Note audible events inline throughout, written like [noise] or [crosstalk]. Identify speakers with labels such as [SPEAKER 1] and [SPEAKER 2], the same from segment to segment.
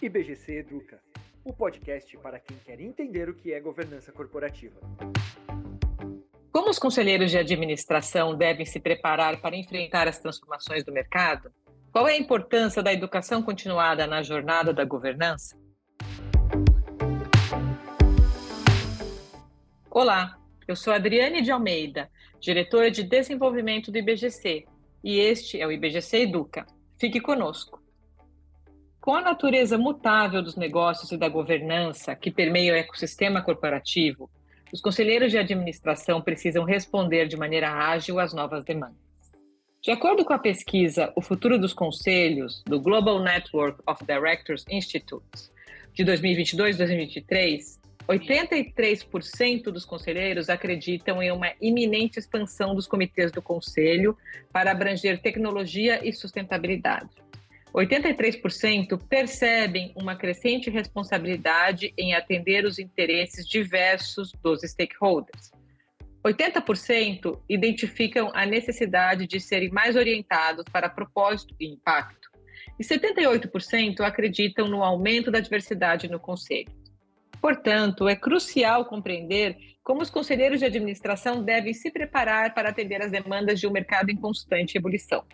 [SPEAKER 1] IBGC Educa, o podcast para quem quer entender o que é governança corporativa.
[SPEAKER 2] Como os conselheiros de administração devem se preparar para enfrentar as transformações do mercado? Qual é a importância da educação continuada na jornada da governança? Olá, eu sou Adriane de Almeida, diretora de desenvolvimento do IBGC, e este é o IBGC Educa. Fique conosco. Com a natureza mutável dos negócios e da governança que permeia o ecossistema corporativo, os conselheiros de administração precisam responder de maneira ágil às novas demandas. De acordo com a pesquisa O Futuro dos Conselhos, do Global Network of Directors Institutes, de 2022-2023, 83% dos conselheiros acreditam em uma iminente expansão dos comitês do conselho para abranger tecnologia e sustentabilidade. 83% percebem uma crescente responsabilidade em atender os interesses diversos dos stakeholders. 80% identificam a necessidade de serem mais orientados para propósito e impacto. E 78% acreditam no aumento da diversidade no conselho. Portanto, é crucial compreender como os conselheiros de administração devem se preparar para atender às demandas de um mercado em constante ebulição.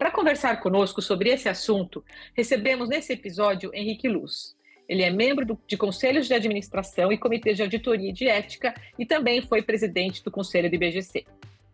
[SPEAKER 2] Para conversar conosco sobre esse assunto, recebemos nesse episódio Henrique Luz. Ele é membro do, de conselhos de administração e comitês de auditoria e de ética e também foi presidente do conselho do IBGC.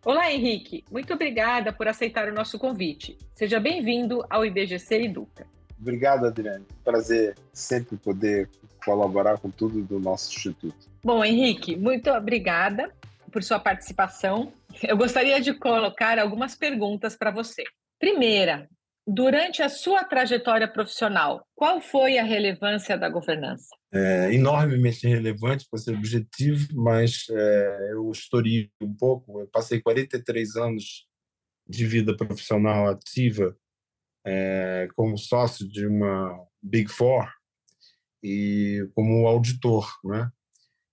[SPEAKER 2] Olá, Henrique. Muito obrigada por aceitar o nosso convite. Seja bem-vindo ao IBGC Educa.
[SPEAKER 3] Obrigado, Adriane. Prazer sempre poder colaborar com tudo do nosso instituto.
[SPEAKER 2] Bom, Henrique, muito obrigada por sua participação. Eu gostaria de colocar algumas perguntas para você. Primeira, durante a sua trajetória profissional, qual foi a relevância da governança?
[SPEAKER 3] É, enormemente relevante para ser objetivo, mas é, eu historio um pouco. Eu passei 43 anos de vida profissional ativa é, como sócio de uma Big Four e como auditor, né?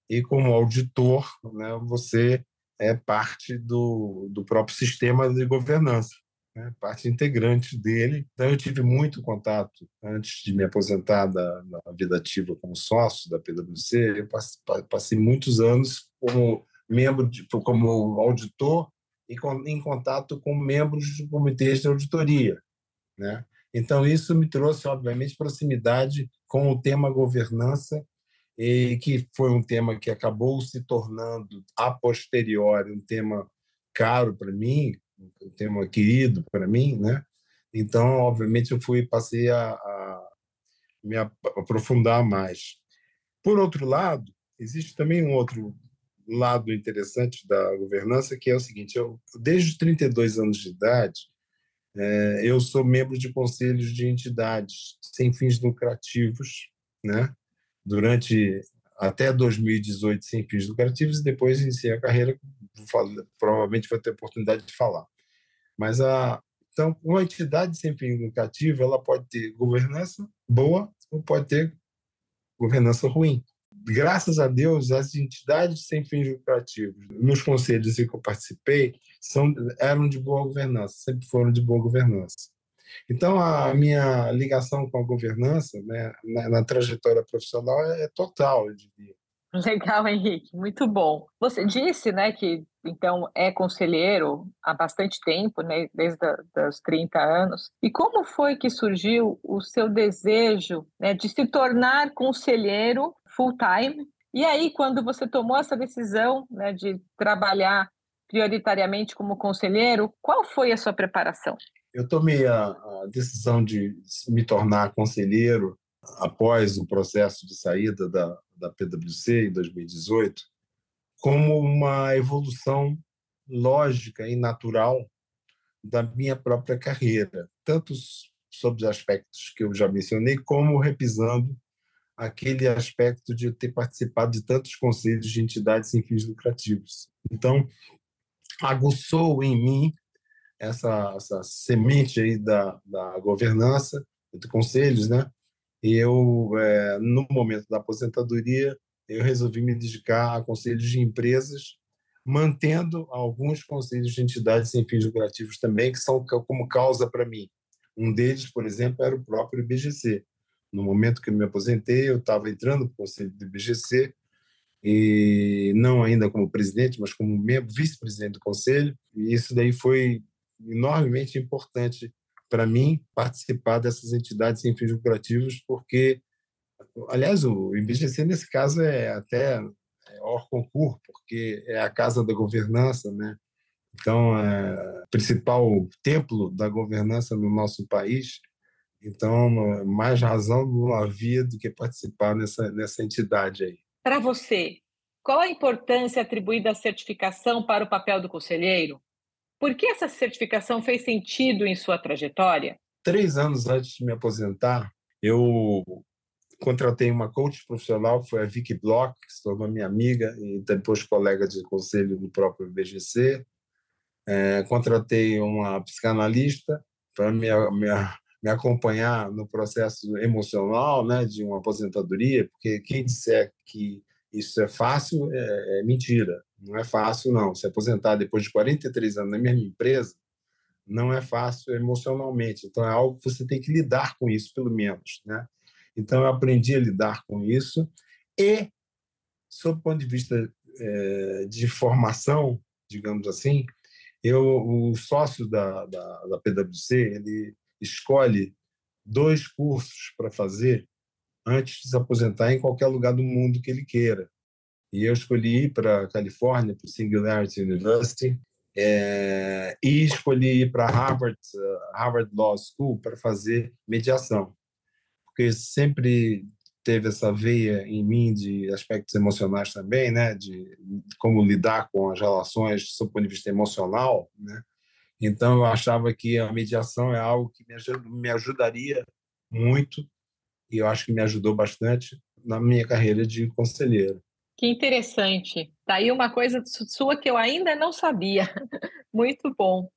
[SPEAKER 3] E como auditor, né, você é parte do, do próprio sistema de governança né, parte integrante dele. Então, eu tive muito contato antes de me aposentar da, da vida ativa como sócio da PwC. Eu passei, passei muitos anos como membro, de, como auditor e com, em contato com membros de comitês de auditoria, né? Então isso me trouxe, obviamente, proximidade com o tema governança e que foi um tema que acabou se tornando a posteriori um tema caro para mim, um tema querido para mim, né? Então, obviamente, eu fui passei a, a me aprofundar mais. Por outro lado, existe também um outro lado interessante da governança, que é o seguinte: eu, desde os 32 anos de idade, é, eu sou membro de conselhos de entidades sem fins lucrativos, né? Durante até 2018 sem fins lucrativos e depois iniciei a carreira, provavelmente vai ter oportunidade de falar. Mas a então uma entidade sem fins lucrativos, ela pode ter governança boa ou pode ter governança ruim. Graças a Deus, as entidades sem fins lucrativos, nos conselhos em que eu participei, são, eram de boa governança, sempre foram de boa governança. Então, a minha ligação com a governança, né, na, na trajetória profissional, é, é total, eu diria.
[SPEAKER 2] Legal, Henrique, muito bom. Você disse, né, que então é conselheiro há bastante tempo, né, desde os 30 anos. E como foi que surgiu o seu desejo né, de se tornar conselheiro full-time? E aí, quando você tomou essa decisão né, de trabalhar prioritariamente como conselheiro, qual foi a sua preparação?
[SPEAKER 3] Eu tomei a, a decisão de me tornar conselheiro após o processo de saída da, da PwC em 2018 como uma evolução lógica e natural da minha própria carreira, tanto sobre os aspectos que eu já mencionei, como repisando aquele aspecto de ter participado de tantos conselhos de entidades sem fins lucrativos. Então, aguçou em mim essa, essa semente aí da, da governança, de conselhos, né? E eu, é, no momento da aposentadoria, eu resolvi me dedicar a conselhos de empresas, mantendo alguns conselhos de entidades sem fins lucrativos também, que são como causa para mim. Um deles, por exemplo, era o próprio IBGC. No momento que eu me aposentei, eu estava entrando para o conselho do IBGC, e não ainda como presidente, mas como membro, vice-presidente do conselho, e isso daí foi enormemente importante para mim participar dessas entidades sem fins lucrativos, porque, aliás, o IBGC nesse caso é até é hors concurso, porque é a casa da governança, né? Então, é o principal templo da governança no nosso país. Então, mais razão não havia do que participar nessa, nessa entidade aí.
[SPEAKER 2] Para você, qual a importância atribuída à certificação para o papel do conselheiro? Por que essa certificação fez sentido em sua trajetória?
[SPEAKER 3] Três anos antes de me aposentar, eu contratei uma coach profissional, foi a Vicky Bloch, que se tornou minha amiga e depois colega de conselho do próprio BGC. É, contratei uma psicanalista para me, me, me, acompanhar no processo emocional né, de uma aposentadoria, porque quem disser que isso é fácil, é, é, mentira. Não é fácil, não. Se aposentar depois de 43 anos na mesma empresa, não é fácil emocionalmente. Então, é algo que você tem que lidar com isso, pelo menos. Né? Então, eu aprendi a lidar com isso. E, sob o ponto de vista é, de formação, digamos assim, eu, o sócio da, da, da PwC, ele escolhe dois cursos para fazer antes de se aposentar em qualquer lugar do mundo que ele queira. E eu escolhi ir para a Califórnia, para o Singularity University, é, e escolhi ir para Harvard, Harvard Law School para fazer mediação, porque sempre teve essa veia em mim de aspectos emocionais também, né, de como lidar com as relações do ponto de vista emocional, né. Então eu achava que a mediação é algo que me ajudaria muito e eu acho que me ajudou bastante na minha carreira de conselheiro.
[SPEAKER 2] Que interessante. Tá aí uma coisa sua que eu ainda não sabia. [laughs] Muito bom.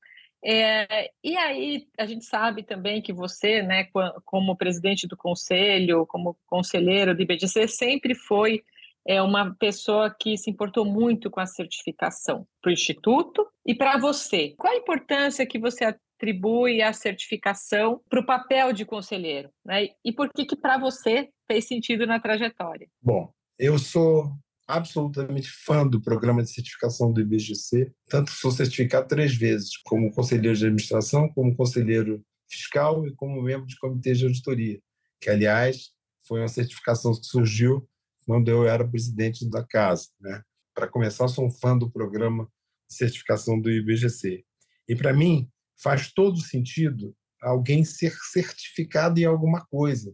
[SPEAKER 2] É, e aí a gente sabe também que você, né, como presidente do conselho, como conselheiro do IBDC, sempre foi é, uma pessoa que se importou muito com a certificação para o Instituto e para você. Qual a importância que você atribui a certificação para o papel de conselheiro, né? E por que que para você fez sentido na trajetória?
[SPEAKER 3] Bom, eu sou absolutamente fã do programa de certificação do IBGC, tanto sou certificado três vezes, como conselheiro de administração, como conselheiro fiscal e como membro de comitê de auditoria, que aliás foi uma certificação que surgiu quando eu era presidente da casa, né? Para começar, sou um fã do programa de certificação do IBGC. E para mim, faz todo sentido alguém ser certificado em alguma coisa,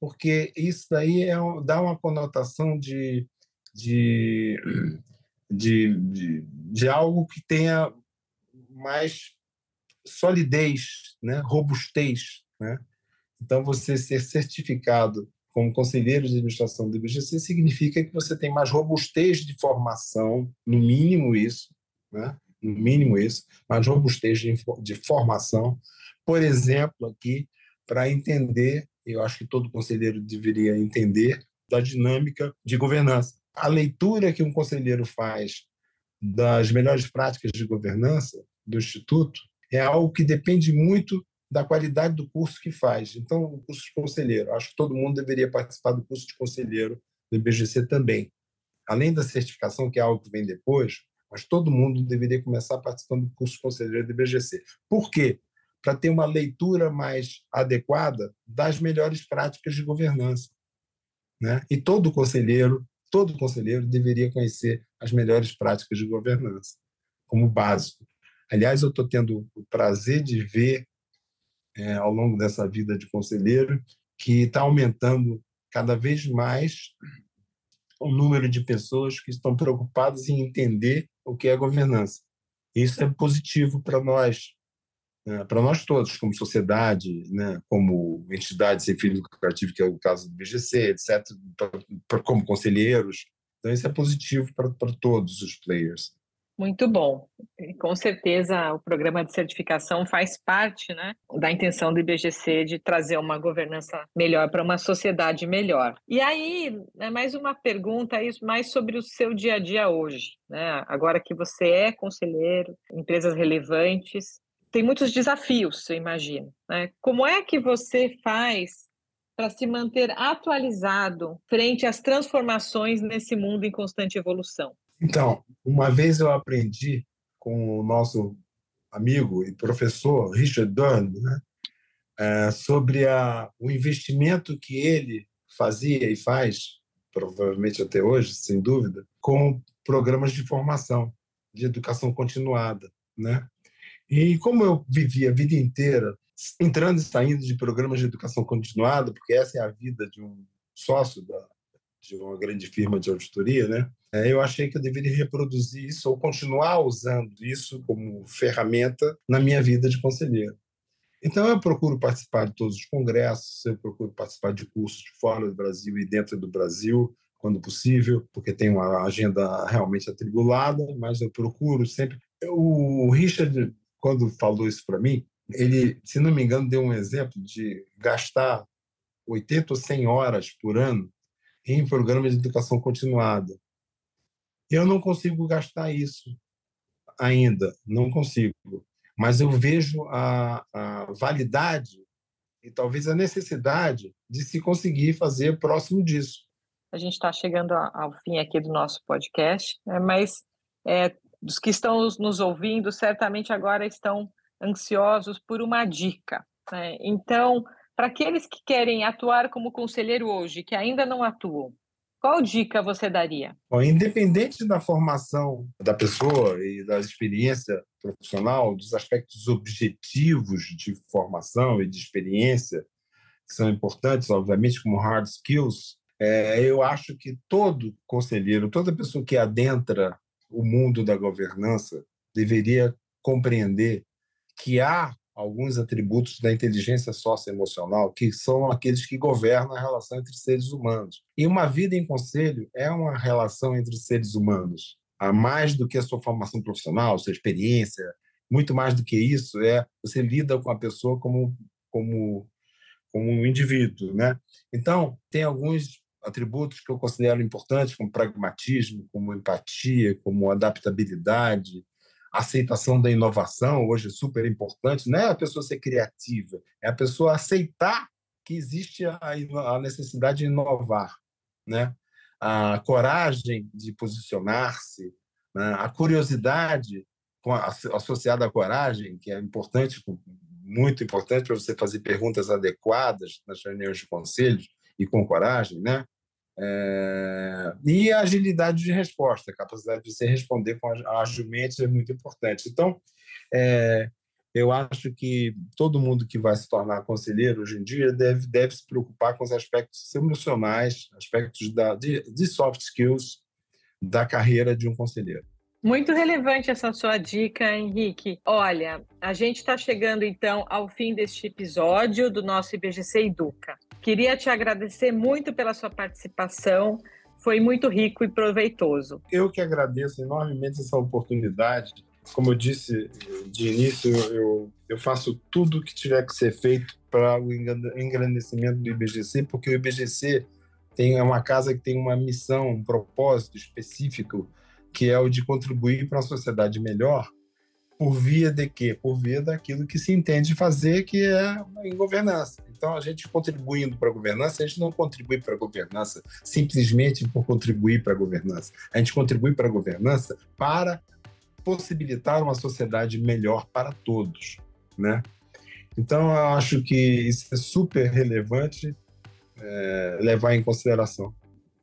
[SPEAKER 3] porque isso daí é, dá uma conotação de, de, de, de, de algo que tenha mais solidez, né? robustez. Né? Então, você ser certificado como conselheiro de administração do IBGC significa que você tem mais robustez de formação, no mínimo isso, né? No mínimo isso, mas robustez de, de formação. Por exemplo, aqui, para entender, eu acho que todo conselheiro deveria entender, da dinâmica de governança. A leitura que um conselheiro faz das melhores práticas de governança do Instituto é algo que depende muito da qualidade do curso que faz. Então, o curso de conselheiro, acho que todo mundo deveria participar do curso de conselheiro do IBGC também. Além da certificação, que é algo que vem depois, mas todo mundo deveria começar participando do curso conselheiro do IBGC. Por quê? Para ter uma leitura mais adequada das melhores práticas de governança. Né? E todo conselheiro, todo conselheiro deveria conhecer as melhores práticas de governança, como básico. Aliás, eu estou tendo o prazer de ver, é, ao longo dessa vida de conselheiro, que está aumentando cada vez mais o número de pessoas que estão preocupadas em entender o que é governança. Isso é positivo para nós, né? para nós todos, como sociedade, né? como entidade sem fim lucrativo, que é o caso do BGC, etc., pra, pra, como conselheiros. Então, isso é positivo para todos os players.
[SPEAKER 2] Muito bom. Com certeza o programa de certificação faz parte né, da intenção do IBGC de trazer uma governança melhor para uma sociedade melhor. E aí, é mais uma pergunta mais sobre o seu dia a dia hoje. Né? Agora que você é conselheiro, empresas relevantes, tem muitos desafios, eu imagino. Né? Como é que você faz para se manter atualizado frente às transformações nesse mundo em constante evolução?
[SPEAKER 3] Então, uma vez eu aprendi com o nosso amigo e professor Richard Dunn né, é, sobre a, o investimento que ele fazia e faz, provavelmente até hoje, sem dúvida, com programas de formação, de educação continuada. Né? E como eu vivi a vida inteira entrando e saindo de programas de educação continuada, porque essa é a vida de um sócio da, de uma grande firma de auditoria, né? É, eu achei que eu deveria reproduzir isso ou continuar usando isso como ferramenta na minha vida de conselheiro. Então, eu procuro participar de todos os congressos, eu procuro participar de cursos fora do Brasil e dentro do Brasil, quando possível, porque tem uma agenda realmente atribulada, mas eu procuro sempre. O Richard, quando falou isso para mim, ele, se não me engano, deu um exemplo de gastar 80 ou 100 horas por ano em programas de educação continuada. Eu não consigo gastar isso ainda, não consigo. Mas eu vejo a, a validade e talvez a necessidade de se conseguir fazer próximo disso.
[SPEAKER 2] A gente está chegando ao fim aqui do nosso podcast, né? mas é, dos que estão nos ouvindo, certamente agora estão ansiosos por uma dica. Né? Então, para aqueles que querem atuar como conselheiro hoje, que ainda não atuam, qual dica você daria?
[SPEAKER 3] Bom, independente da formação da pessoa e da experiência profissional, dos aspectos objetivos de formação e de experiência, que são importantes, obviamente, como hard skills, é, eu acho que todo conselheiro, toda pessoa que adentra o mundo da governança deveria compreender que há alguns atributos da inteligência socioemocional que são aqueles que governam a relação entre seres humanos. E uma vida em conselho é uma relação entre seres humanos. Há mais do que a sua formação profissional, sua experiência, muito mais do que isso, é você lida com a pessoa como como como um indivíduo, né? Então, tem alguns atributos que eu considero importantes, como pragmatismo, como empatia, como adaptabilidade, aceitação da inovação, hoje é super importante, não é a pessoa ser criativa, é a pessoa aceitar que existe a, a necessidade de inovar, né? a coragem de posicionar-se, né? a curiosidade associada à coragem, que é importante, muito importante para você fazer perguntas adequadas nas reuniões de conselhos e com coragem, né? É, e a agilidade de resposta, a capacidade de você responder com agilmente é muito importante. Então, é, eu acho que todo mundo que vai se tornar conselheiro hoje em dia deve, deve se preocupar com os aspectos emocionais, aspectos da, de, de soft skills da carreira de um conselheiro.
[SPEAKER 2] Muito relevante essa sua dica, Henrique. Olha, a gente está chegando então ao fim deste episódio do nosso IBGC Educa. Queria te agradecer muito pela sua participação. Foi muito rico e proveitoso.
[SPEAKER 3] Eu que agradeço enormemente essa oportunidade. Como eu disse de início, eu, eu faço tudo o que tiver que ser feito para o engrandecimento do IBGC, porque o IBGC tem, é uma casa que tem uma missão, um propósito específico, que é o de contribuir para uma sociedade melhor por via de quê? Por via daquilo que se entende fazer, que é em governança. Então, a gente contribuindo para a governança, a gente não contribui para a governança simplesmente por contribuir para a governança. A gente contribui para a governança para possibilitar uma sociedade melhor para todos, né? Então, eu acho que isso é super relevante é, levar em consideração.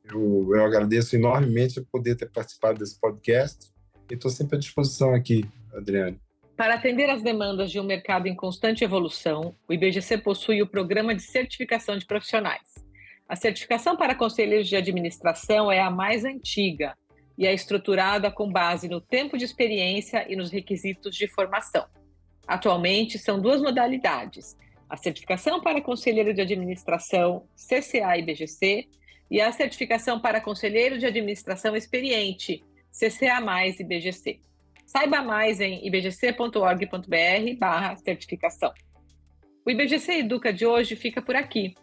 [SPEAKER 3] Eu, eu agradeço enormemente por poder ter participado desse podcast e estou sempre à disposição aqui Adriane?
[SPEAKER 2] Para atender às demandas de um mercado em constante evolução, o IBGC possui o Programa de Certificação de Profissionais. A certificação para conselheiros de administração é a mais antiga e é estruturada com base no tempo de experiência e nos requisitos de formação. Atualmente, são duas modalidades: a certificação para conselheiro de administração CCA IBGC e a certificação para conselheiro de administração experiente CCA mais IBGC. Saiba mais em ibgc.org.br barra certificação. O IBGC Educa de hoje fica por aqui.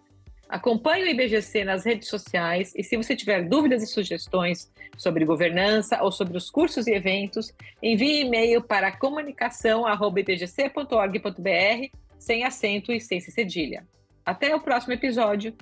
[SPEAKER 2] Acompanhe o IBGC nas redes sociais e se você tiver dúvidas e sugestões sobre governança ou sobre os cursos e eventos, envie e-mail para comunicação.ibgc.org.br sem acento e sem cedilha. Até o próximo episódio